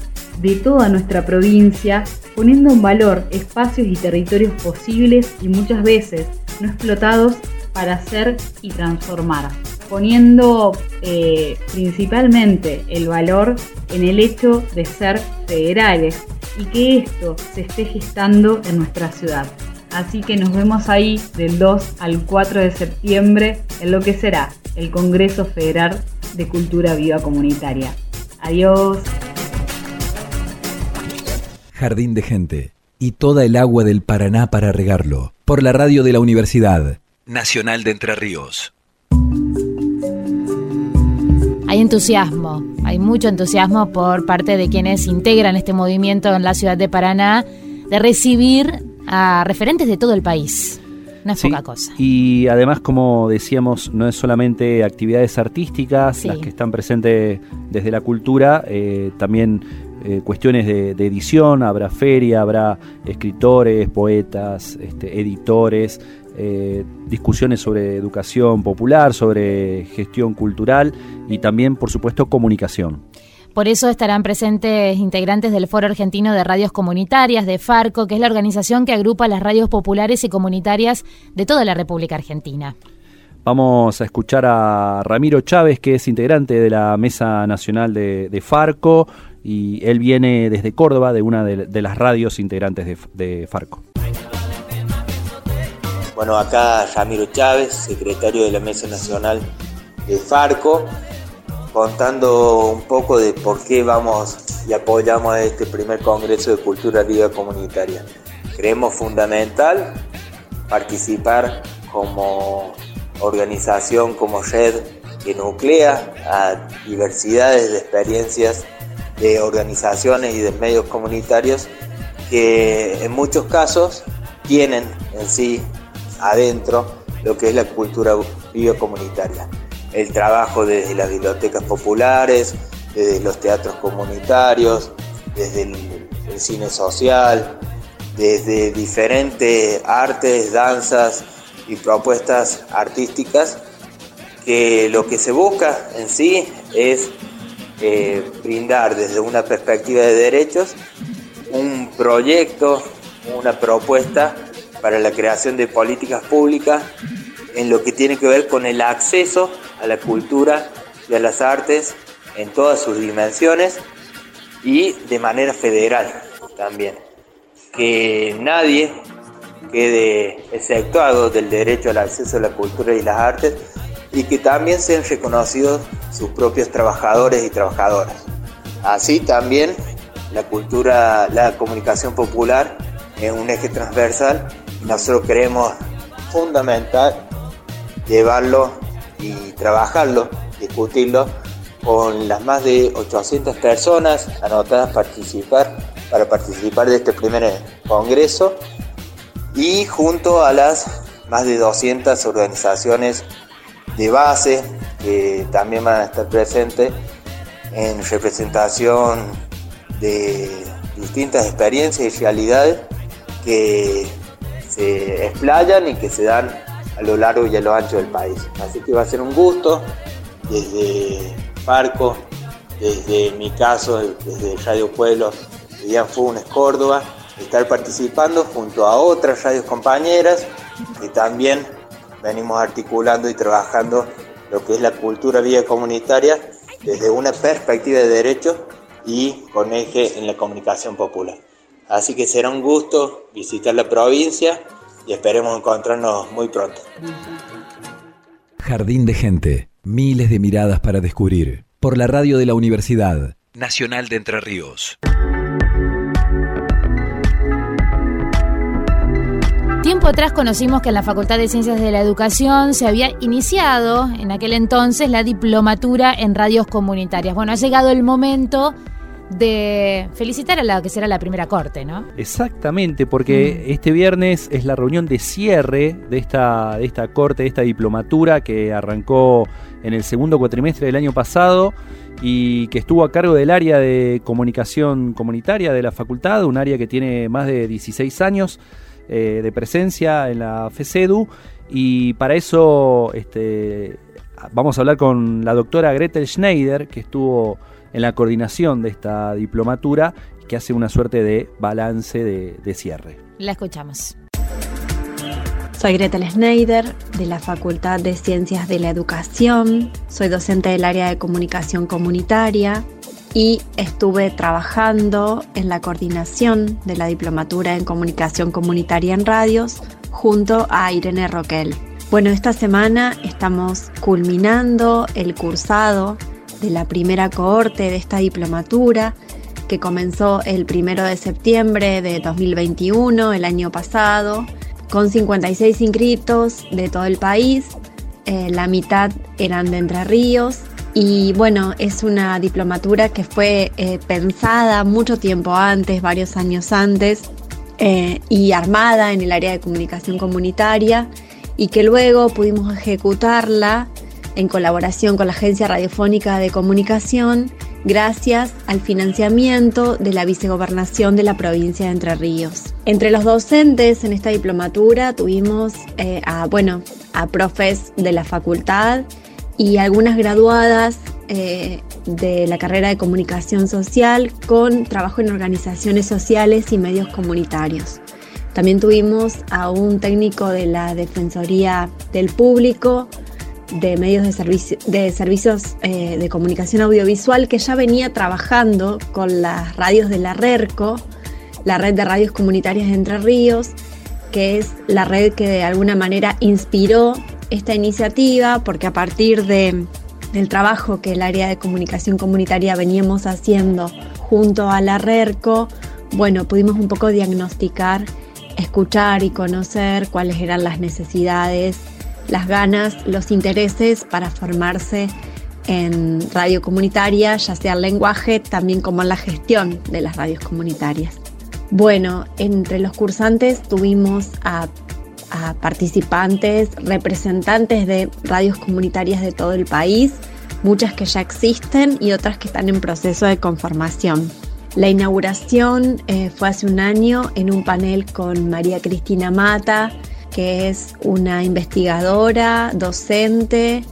de toda nuestra provincia, poniendo en valor espacios y territorios posibles y muchas veces no explotados para hacer y transformar, poniendo eh, principalmente el valor en el hecho de ser federales y que esto se esté gestando en nuestra ciudad. Así que nos vemos ahí del 2 al 4 de septiembre en lo que será el Congreso Federal de Cultura Viva Comunitaria. Adiós.
Jardín de Gente y toda el agua del Paraná para regarlo. Por la radio de la Universidad Nacional de Entre Ríos.
Hay entusiasmo, hay mucho entusiasmo por parte de quienes integran este movimiento en la ciudad de Paraná de recibir a referentes de todo el país. No es poca cosa.
Y además, como decíamos, no es solamente actividades artísticas las que están presentes desde la cultura, eh, también eh, cuestiones de, edición, habrá feria, habrá escritores, poetas, este, editores, eh, discusiones sobre educación popular, sobre gestión cultural y también, por supuesto, comunicación.
Por eso estarán presentes integrantes del Foro Argentino de Radios Comunitarias, de FARCO, que es la organización que agrupa las radios populares y comunitarias de toda la República Argentina.
Vamos a escuchar a Ramiro Chávez, que es integrante de la Mesa Nacional de, Farco, y él viene desde Córdoba, de una de, las radios integrantes de, de Farco.
Bueno, acá Ramiro Chávez, secretario de la Mesa Nacional de Farco contando un poco de por qué vamos y apoyamos a este primer Congreso de Cultura Viva Comunitaria. Creemos fundamental participar como organización, como red que nuclea a diversidades de experiencias de organizaciones y de medios comunitarios que en muchos casos tienen en sí adentro lo que es la cultura viva comunitaria el trabajo desde las bibliotecas populares, desde los teatros comunitarios, desde el, cine social, desde diferentes artes, danzas y propuestas artísticas, que lo que se busca en sí es brindar desde una perspectiva de derechos un proyecto, una propuesta para la creación de políticas públicas en lo que tiene que ver con el acceso a la cultura y a las artes en todas sus dimensiones y de manera federal también. Que nadie quede exceptuado del derecho al acceso a la cultura y las artes y que también sean reconocidos sus propios trabajadores y trabajadoras. Así también la cultura, la comunicación popular es un eje transversal y nosotros creemos fundamental llevarlo y trabajarlo, discutirlo con las más de 800 personas anotadas participar, para participar de este primer congreso y junto a las más de 200 organizaciones de base que también van a estar presentes en representación de distintas experiencias y realidades que se explayan y que se dan a lo largo y a lo ancho del país. Así que va a ser un gusto desde Parco, desde mi caso, desde Radio Pueblo de Funes, Córdoba, estar participando junto a otras radios compañeras que también venimos articulando y trabajando lo que es la cultura vía comunitaria desde una perspectiva de derecho y con eje en la comunicación popular. Así que será un gusto visitar la provincia y esperemos encontrarnos muy pronto.
Jardín de Gente, miles de miradas para descubrir, por la radio de la Universidad Nacional de Entre Ríos.
Tiempo atrás conocimos que en la Facultad de Ciencias de la Educación se había iniciado en aquel entonces la diplomatura en radios comunitarias. Bueno, ha llegado el momento de felicitar a la que será la primera corte, ¿no?
Exactamente, porque mm. este viernes es la reunión de cierre de esta, de esta corte, de esta diplomatura que arrancó en el segundo cuatrimestre del año pasado y que estuvo a cargo del área de comunicación comunitaria de la facultad, un área que tiene más de 16 años eh, de presencia en la FECEDU y para eso este, vamos a hablar con la doctora Gretel Schneider, que estuvo en la coordinación de esta diplomatura que hace una suerte de balance de, cierre.
La escuchamos.
Soy Gretel Schneider de la Facultad de Ciencias de la Educación, soy docente del área de comunicación comunitaria y estuve trabajando en la coordinación de la diplomatura en comunicación comunitaria en radios junto a Irene Roquel. Bueno, esta semana estamos culminando el cursado de la primera cohorte de esta diplomatura que comenzó el primero de septiembre de 2021, el año pasado, con 56 inscritos de todo el país. Eh, la mitad eran de Entre Ríos y bueno, es una diplomatura que fue eh, pensada mucho tiempo antes, varios años antes, eh, y armada en el área de comunicación comunitaria, y que luego pudimos ejecutarla en colaboración con la Agencia Radiofónica de Comunicación, gracias al financiamiento de la vicegobernación de la provincia de Entre Ríos. Entre los docentes en esta diplomatura tuvimos eh, a, bueno, a profes de la facultad, y algunas graduadas eh, de la carrera de comunicación social con trabajo en organizaciones sociales y medios comunitarios. También tuvimos a un técnico de la Defensoría del Público, de medios de, de servicios eh, de comunicación audiovisual, que ya venía trabajando con las radios de la RERCO, la red de radios comunitarias de Entre Ríos, que es la red que de alguna manera inspiró esta iniciativa porque a partir de, del trabajo que el área de comunicación comunitaria veníamos haciendo junto a la RERCO, bueno, pudimos un poco diagnosticar, escuchar y conocer cuáles eran las necesidades, las ganas, los intereses para formarse en radio comunitaria, ya sea el lenguaje, también como en la gestión de las radios comunitarias. Bueno, entre los cursantes tuvimos a a participantes, representantes de radios comunitarias de todo el país, muchas que ya existen y otras que están en proceso de conformación. La inauguración eh, fue hace un año en un panel con María Cristina Mata, que es una investigadora, docente,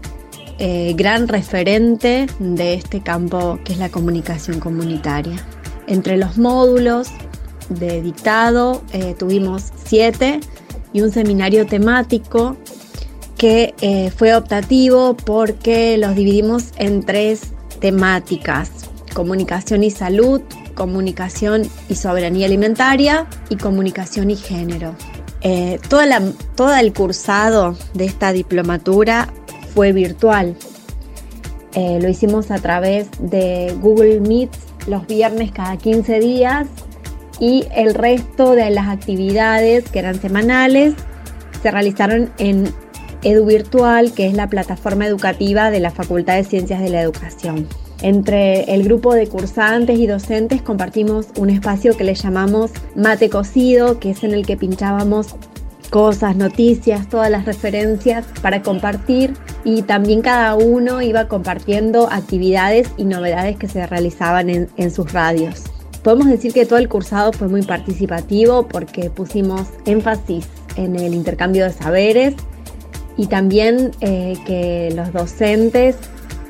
eh, gran referente de este campo que es la comunicación comunitaria. Entre los módulos de dictado eh, tuvimos siete y un seminario temático que eh, fue optativo porque los dividimos en tres temáticas, comunicación y salud, comunicación y soberanía alimentaria y comunicación y género. Eh, toda todo el cursado de esta diplomatura fue virtual. Eh, lo hicimos a través de Google Meet los viernes cada 15 días y el resto de las actividades que eran semanales se realizaron en Edu Virtual, que es la plataforma educativa de la Facultad de Ciencias de la Educación. Entre el grupo de cursantes y docentes compartimos un espacio que le llamamos mate cocido, que es en el que pinchábamos cosas, noticias, todas las referencias para compartir y también cada uno iba compartiendo actividades y novedades que se realizaban en, en sus radios. Podemos decir que todo el cursado fue muy participativo porque pusimos énfasis en el intercambio de saberes y también eh, que los docentes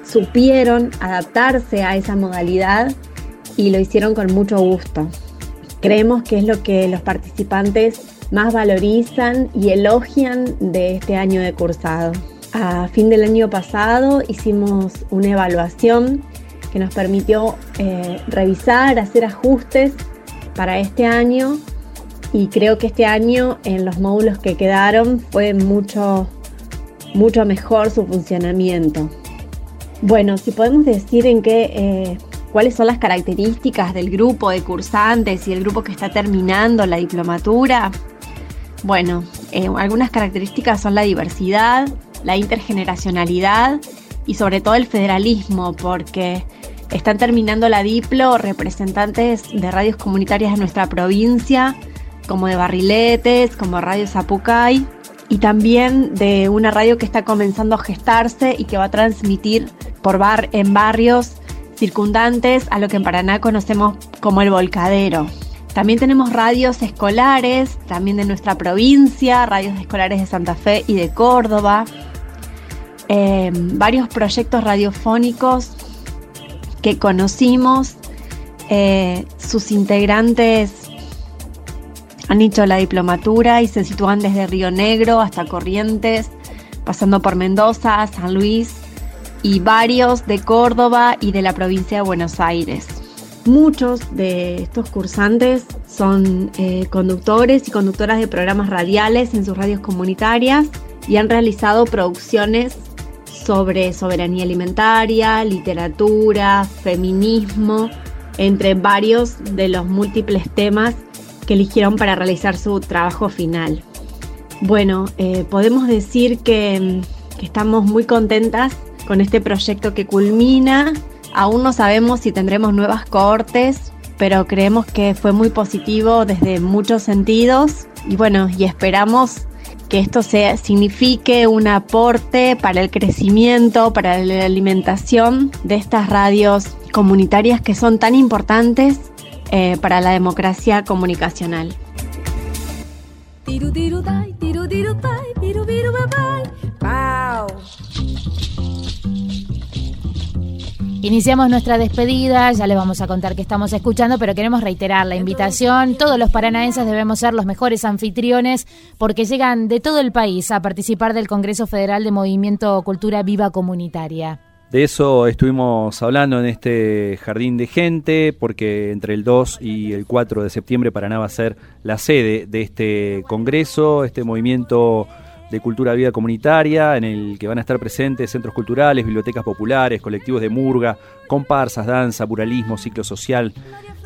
supieron adaptarse a esa modalidad y lo hicieron con mucho gusto. Creemos que es lo que los participantes más valorizan y elogian de este año de cursado. A fin del año pasado hicimos una evaluación que nos permitió eh, revisar, hacer ajustes para este año y creo que este año en los módulos que quedaron fue mucho, mucho mejor su funcionamiento. Bueno, si podemos decir en qué, eh, cuáles son las características del grupo de cursantes y el grupo que está terminando la diplomatura. Bueno, eh, algunas características son la diversidad, la intergeneracionalidad y sobre todo el federalismo, porque están terminando la Diplo representantes de radios comunitarias de nuestra provincia, como de Barriletes, como Radio Zapucay, y también de una radio que está comenzando a gestarse y que va a transmitir por bar en barrios circundantes a lo que en Paraná conocemos como el volcadero. También tenemos radios escolares, también de nuestra provincia, radios escolares de Santa Fe y de Córdoba, eh, varios proyectos radiofónicos que conocimos, eh, sus integrantes han hecho la diplomatura y se sitúan desde Río Negro hasta Corrientes, pasando por Mendoza, San Luis y varios de Córdoba y de la provincia de Buenos Aires. Muchos de estos cursantes son eh, conductores y conductoras de programas radiales en sus radios comunitarias y han realizado producciones sobre soberanía alimentaria, literatura, feminismo, entre varios de los múltiples temas que eligieron para realizar su trabajo final. Bueno, eh, podemos decir que, que estamos muy contentas con este proyecto que culmina. Aún no sabemos si tendremos nuevas cohortes, pero creemos que fue muy positivo desde muchos sentidos y bueno, y esperamos que esto sea, signifique un aporte para el crecimiento, para la alimentación de estas radios comunitarias que son tan importantes eh, para la democracia comunicacional.
Iniciamos nuestra despedida, ya les vamos a contar que estamos escuchando, pero queremos reiterar la invitación. Todos los paranaenses debemos ser los mejores anfitriones porque llegan de todo el país a participar del Congreso Federal de Movimiento Cultura Viva Comunitaria.
De eso estuvimos hablando en este jardín de gente, porque entre el 2 y el 4 de septiembre Paraná va a ser la sede de este congreso, este movimiento de cultura vida comunitaria, en el que van a estar presentes centros culturales, bibliotecas populares, colectivos de murga, comparsas, danza, muralismo, ciclo social,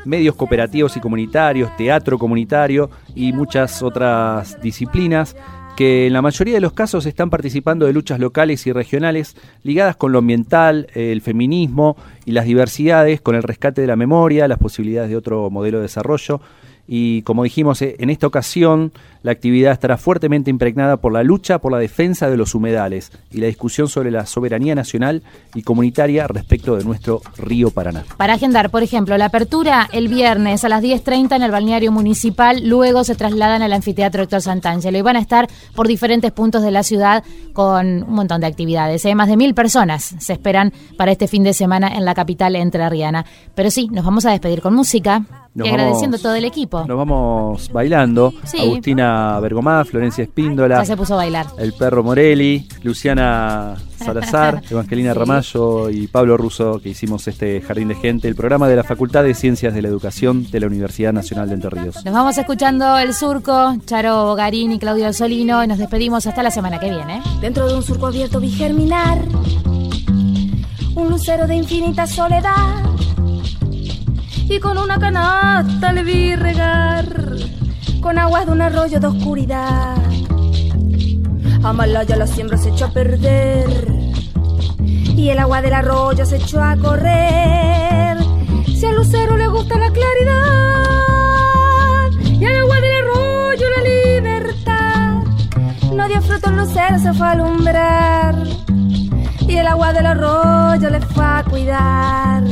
medios cooperativos y comunitarios, teatro comunitario y muchas otras disciplinas que en la mayoría de los casos están participando de luchas locales y regionales ligadas con lo ambiental, el feminismo y las diversidades, con el rescate de la memoria, las posibilidades de otro modelo de desarrollo. Y como dijimos, eh, en esta ocasión la actividad estará fuertemente impregnada por la lucha por la defensa de los humedales y la discusión sobre la soberanía nacional y comunitaria respecto de nuestro río Paraná.
Para agendar, por ejemplo, la apertura el viernes a las 10.30 en el balneario municipal, luego se trasladan al anfiteatro Héctor Santangelo y van a estar por diferentes puntos de la ciudad con un montón de actividades. Hay ¿eh? más de mil personas se esperan para este fin de semana en la capital entrerriana. Pero sí, nos vamos a despedir con música y agradeciendo todo el equipo.
Nos vamos bailando. Agustina Bergomá, Florencia Espíndola.
Ya se puso a bailar.
El perro Morelli, Luciana Salazar, Evangelina Ramallo y Pablo Russo, que hicimos este Jardín de Gente, el programa de la Facultad de Ciencias de la Educación de la Universidad Nacional de Entre Ríos.
Nos vamos escuchando El Surco, Charo Bogarín y Claudio Solino, y nos despedimos hasta la semana que viene.
Dentro de un surco abierto vi germinar un lucero de infinita soledad y con una canasta le vi regar con aguas de un arroyo de oscuridad. A Malaya la siembra se echó a perder y el agua del arroyo se echó a correr. Si al lucero le gusta la claridad y al agua del arroyo la libertad, no dio fruto el lucero, se fue a alumbrar y el agua del arroyo le fue a cuidar.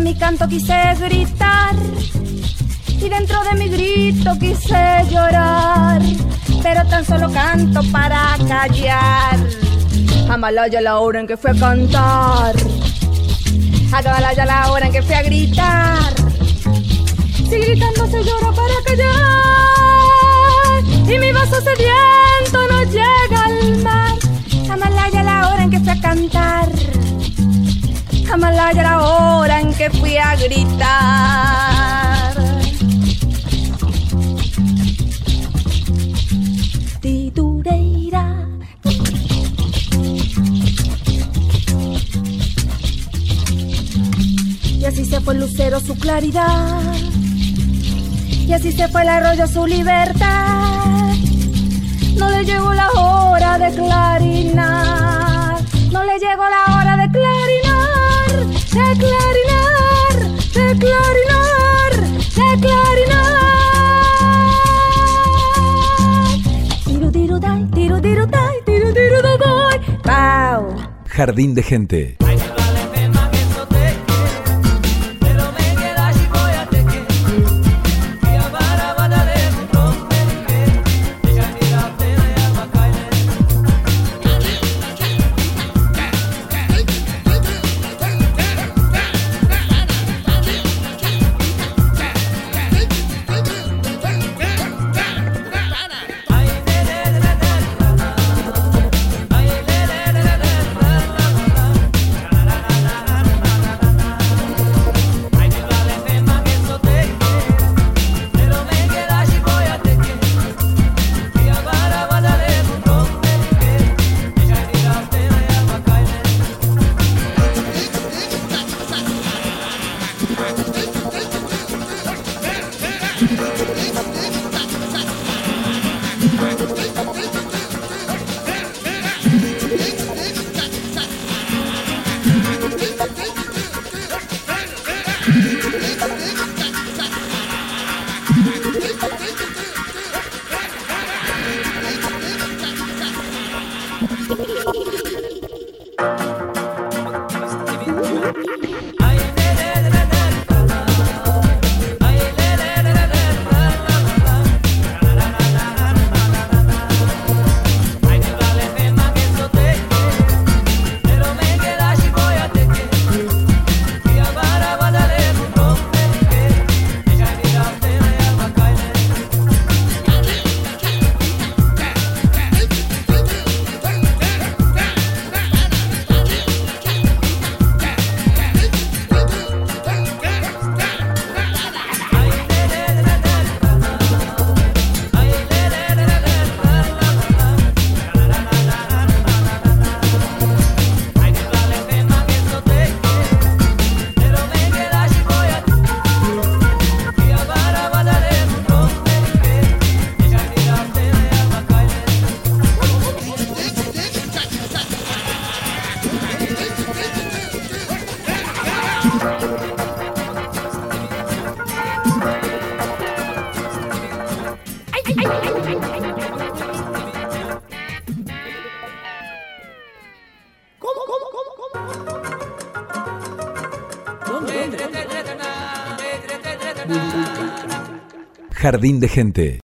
Mi canto quise gritar y dentro de mi grito quise llorar, pero tan solo canto para callar. Amalaya la hora en que fui a cantar, Amalaya la hora en que fui a gritar. Si gritando se llora para callar y mi vaso sediento no llega al mar. está malagra hora en que fui a gritar. Titureira. Y así se fue el lucero su claridad. Y así se fue el arroyo su libertad. No le llegó la hora de clarinar. No le llegó la hora de clarinar. De clarinar. De clarinar. De clarinar. Tiro, tiro, dai, tiro, tiro, dai, tiro, tiro. Pau.
Jardín de gente. Jardín de gente.